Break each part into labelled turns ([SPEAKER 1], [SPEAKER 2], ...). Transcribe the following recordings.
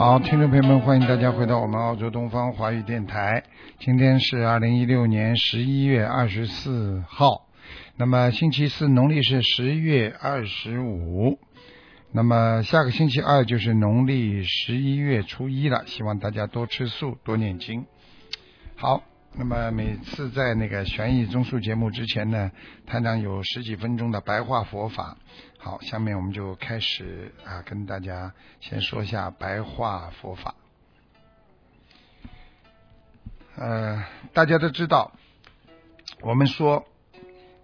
[SPEAKER 1] 好，听众朋友们，欢迎大家回到我们澳洲东方华语电台。今天是二零一六年十一月二十四号，那么星期四，农历是十月二十五。那么下个星期二就是农历十一月初一了，希望大家多吃素，多念经。好，那么每次在那个悬疑综述节目之前呢，台长有十几分钟的白话佛法。好，下面我们就开始啊，跟大家先说一下白话佛法。呃，大家都知道，我们说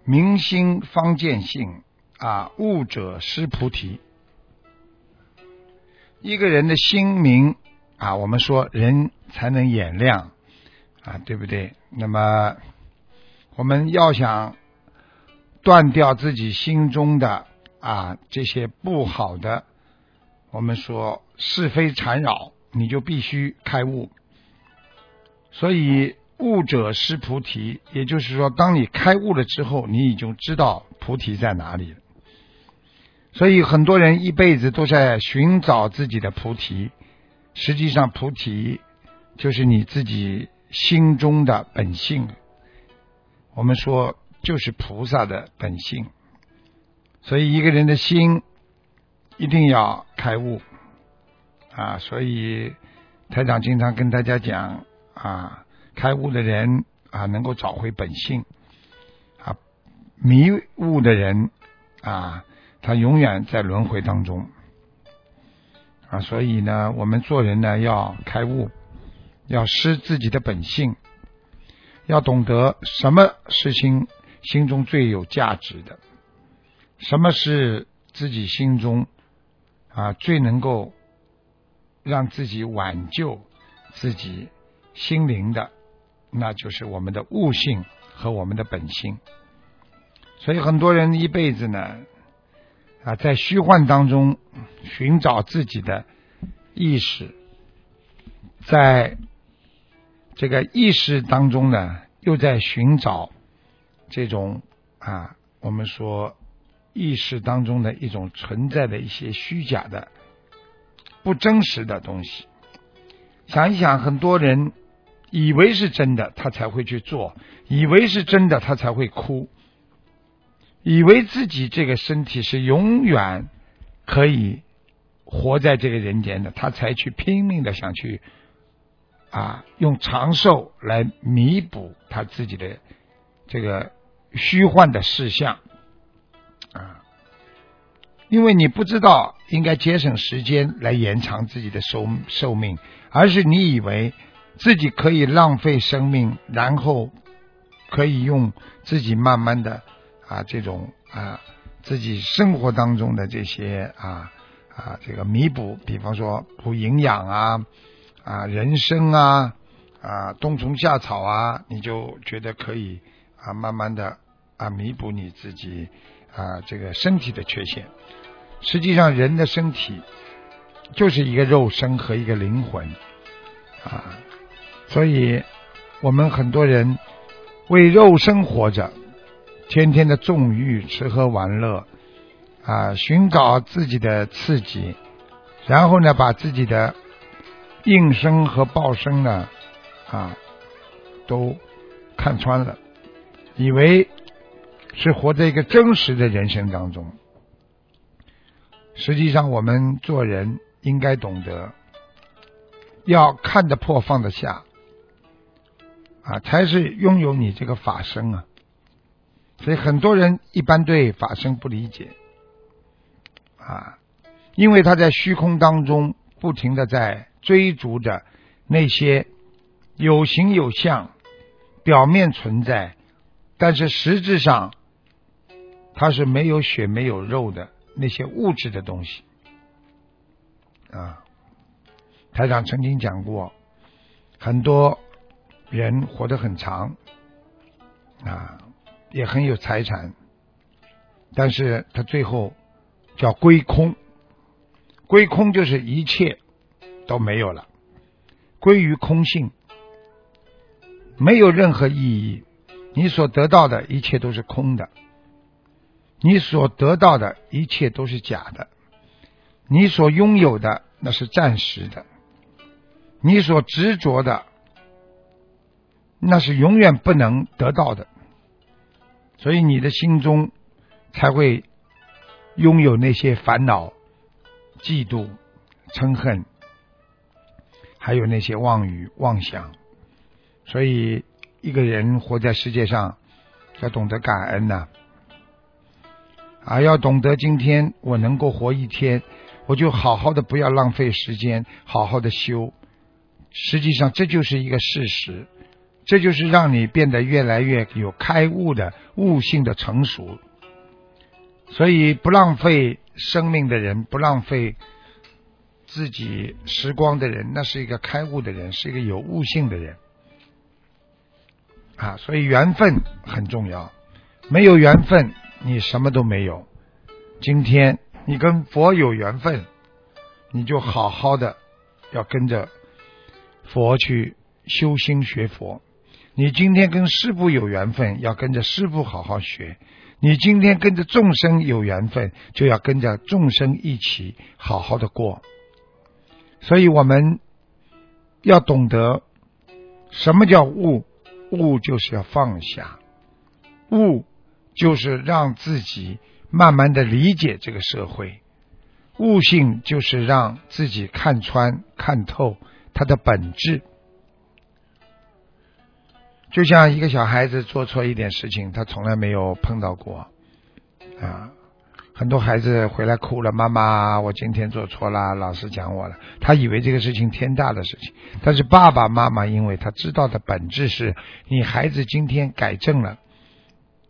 [SPEAKER 1] 明心方见性啊，悟者是菩提。一个人的心明啊，我们说人才能眼亮啊，对不对？那么我们要想断掉自己心中的。啊，这些不好的，我们说是非缠绕，你就必须开悟。所以悟者是菩提，也就是说，当你开悟了之后，你已经知道菩提在哪里了。所以很多人一辈子都在寻找自己的菩提，实际上菩提就是你自己心中的本性。我们说就是菩萨的本性。所以一个人的心一定要开悟啊！所以台长经常跟大家讲啊，开悟的人啊能够找回本性啊，迷悟的人啊，他永远在轮回当中啊。所以呢，我们做人呢要开悟，要失自己的本性，要懂得什么事情心中最有价值的。什么是自己心中啊最能够让自己挽救自己心灵的？那就是我们的悟性和我们的本性。所以很多人一辈子呢啊，在虚幻当中寻找自己的意识，在这个意识当中呢，又在寻找这种啊，我们说。意识当中的一种存在的一些虚假的、不真实的东西。想一想，很多人以为是真的，他才会去做；以为是真的，他才会哭；以为自己这个身体是永远可以活在这个人间的，他才去拼命的想去啊，用长寿来弥补他自己的这个虚幻的事项。啊，因为你不知道应该节省时间来延长自己的寿寿命，而是你以为自己可以浪费生命，然后可以用自己慢慢的啊这种啊自己生活当中的这些啊啊这个弥补，比方说补营养啊啊人参啊啊冬虫夏草啊，你就觉得可以啊慢慢的啊弥补你自己。啊，这个身体的缺陷，实际上人的身体就是一个肉身和一个灵魂啊，所以我们很多人为肉身活着，天天的纵欲、吃喝玩乐啊，寻找自己的刺激，然后呢，把自己的应生和报生呢啊都看穿了，以为。是活在一个真实的人生当中。实际上，我们做人应该懂得，要看得破、放得下，啊，才是拥有你这个法身啊。所以，很多人一般对法身不理解，啊，因为他在虚空当中不停的在追逐着那些有形有相、表面存在，但是实质上。它是没有血没有肉的那些物质的东西。啊，台长曾经讲过，很多人活得很长啊，也很有财产，但是他最后叫归空，归空就是一切都没有了，归于空性，没有任何意义。你所得到的一切都是空的，你所得到的一切都是假的，你所拥有的那是暂时的，你所执着的那是永远不能得到的，所以你的心中才会拥有那些烦恼、嫉妒、嗔恨，还有那些妄语、妄想，所以。一个人活在世界上，要懂得感恩呐，啊要懂得今天我能够活一天，我就好好的不要浪费时间，好好的修。实际上，这就是一个事实，这就是让你变得越来越有开悟的悟性的成熟。所以，不浪费生命的人，不浪费自己时光的人，那是一个开悟的人，是一个有悟性的人。啊，所以缘分很重要，没有缘分，你什么都没有。今天你跟佛有缘分，你就好好的要跟着佛去修心学佛。你今天跟师傅有缘分，要跟着师傅好好学。你今天跟着众生有缘分，就要跟着众生一起好好的过。所以我们要懂得什么叫悟。悟就是要放下，悟就是让自己慢慢的理解这个社会，悟性就是让自己看穿、看透它的本质。就像一个小孩子做错一点事情，他从来没有碰到过啊。很多孩子回来哭了，妈妈，我今天做错了，老师讲我了。他以为这个事情天大的事情，但是爸爸妈妈因为他知道的本质是你孩子今天改正了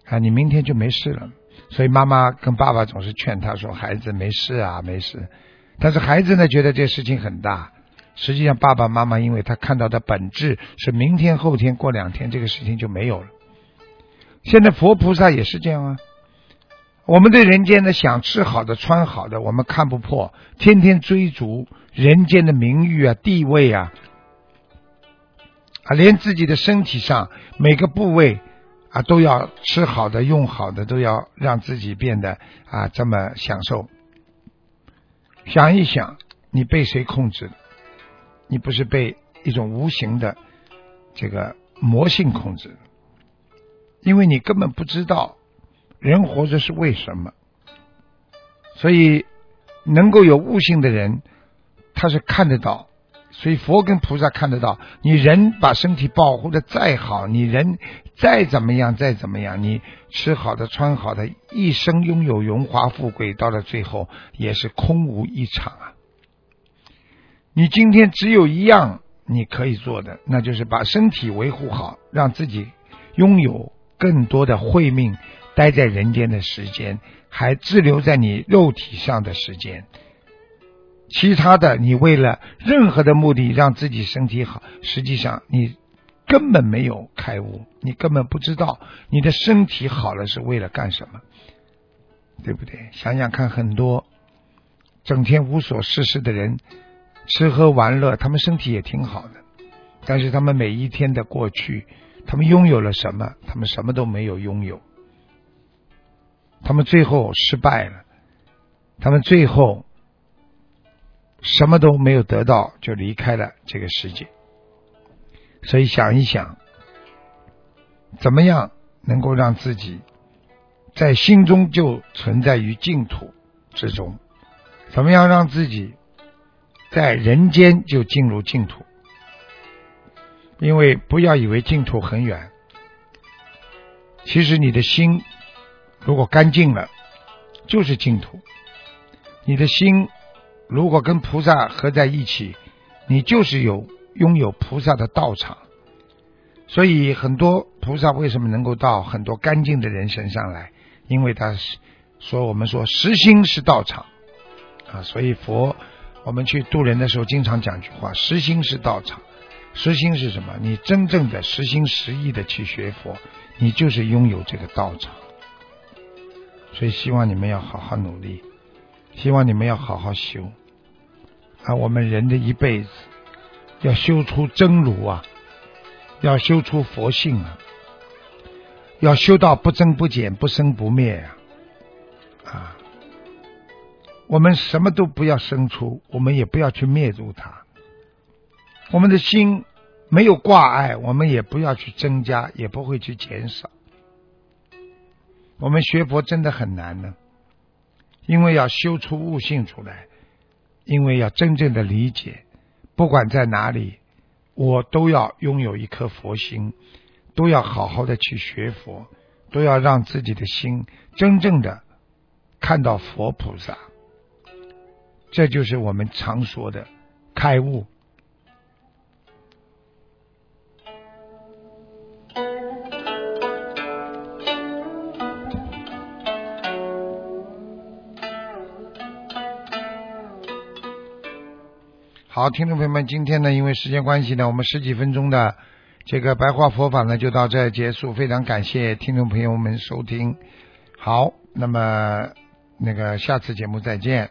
[SPEAKER 1] 啊，你明天就没事了。所以妈妈跟爸爸总是劝他说：“孩子没事啊，没事。”但是孩子呢，觉得这事情很大。实际上，爸爸妈妈因为他看到的本质是明天、后天、过两天这个事情就没有了。现在佛菩萨也是这样啊。我们对人间的想吃好的穿好的，我们看不破，天天追逐人间的名誉啊、地位啊，啊，连自己的身体上每个部位啊都要吃好的、用好的，都要让自己变得啊这么享受。想一想，你被谁控制？你不是被一种无形的这个魔性控制？因为你根本不知道。人活着是为什么？所以能够有悟性的人，他是看得到。所以佛跟菩萨看得到。你人把身体保护的再好，你人再怎么样，再怎么样，你吃好的、穿好的，一生拥有荣华富贵，到了最后也是空无一场啊！你今天只有一样你可以做的，那就是把身体维护好，让自己拥有更多的慧命。待在人间的时间，还滞留在你肉体上的时间，其他的你为了任何的目的让自己身体好，实际上你根本没有开悟，你根本不知道你的身体好了是为了干什么，对不对？想想看，很多整天无所事事的人，吃喝玩乐，他们身体也挺好的，但是他们每一天的过去，他们拥有了什么？他们什么都没有拥有。他们最后失败了，他们最后什么都没有得到，就离开了这个世界。所以想一想，怎么样能够让自己在心中就存在于净土之中？怎么样让自己在人间就进入净土？因为不要以为净土很远，其实你的心。如果干净了，就是净土。你的心如果跟菩萨合在一起，你就是有拥有菩萨的道场。所以很多菩萨为什么能够到很多干净的人身上来？因为他是说我们说实心是道场啊。所以佛我们去渡人的时候，经常讲句话：实心是道场。实心是什么？你真正的实心实意的去学佛，你就是拥有这个道场。所以希望你们要好好努力，希望你们要好好修。啊，我们人的一辈子要修出真如啊，要修出佛性啊，要修到不增不减、不生不灭呀！啊，我们什么都不要生出，我们也不要去灭入它。我们的心没有挂碍，我们也不要去增加，也不会去减少。我们学佛真的很难呢，因为要修出悟性出来，因为要真正的理解，不管在哪里，我都要拥有一颗佛心，都要好好的去学佛，都要让自己的心真正的看到佛菩萨，这就是我们常说的开悟。好，听众朋友们，今天呢，因为时间关系呢，我们十几分钟的这个白话佛法呢，就到这结束。非常感谢听众朋友们收听。好，那么那个下次节目再见。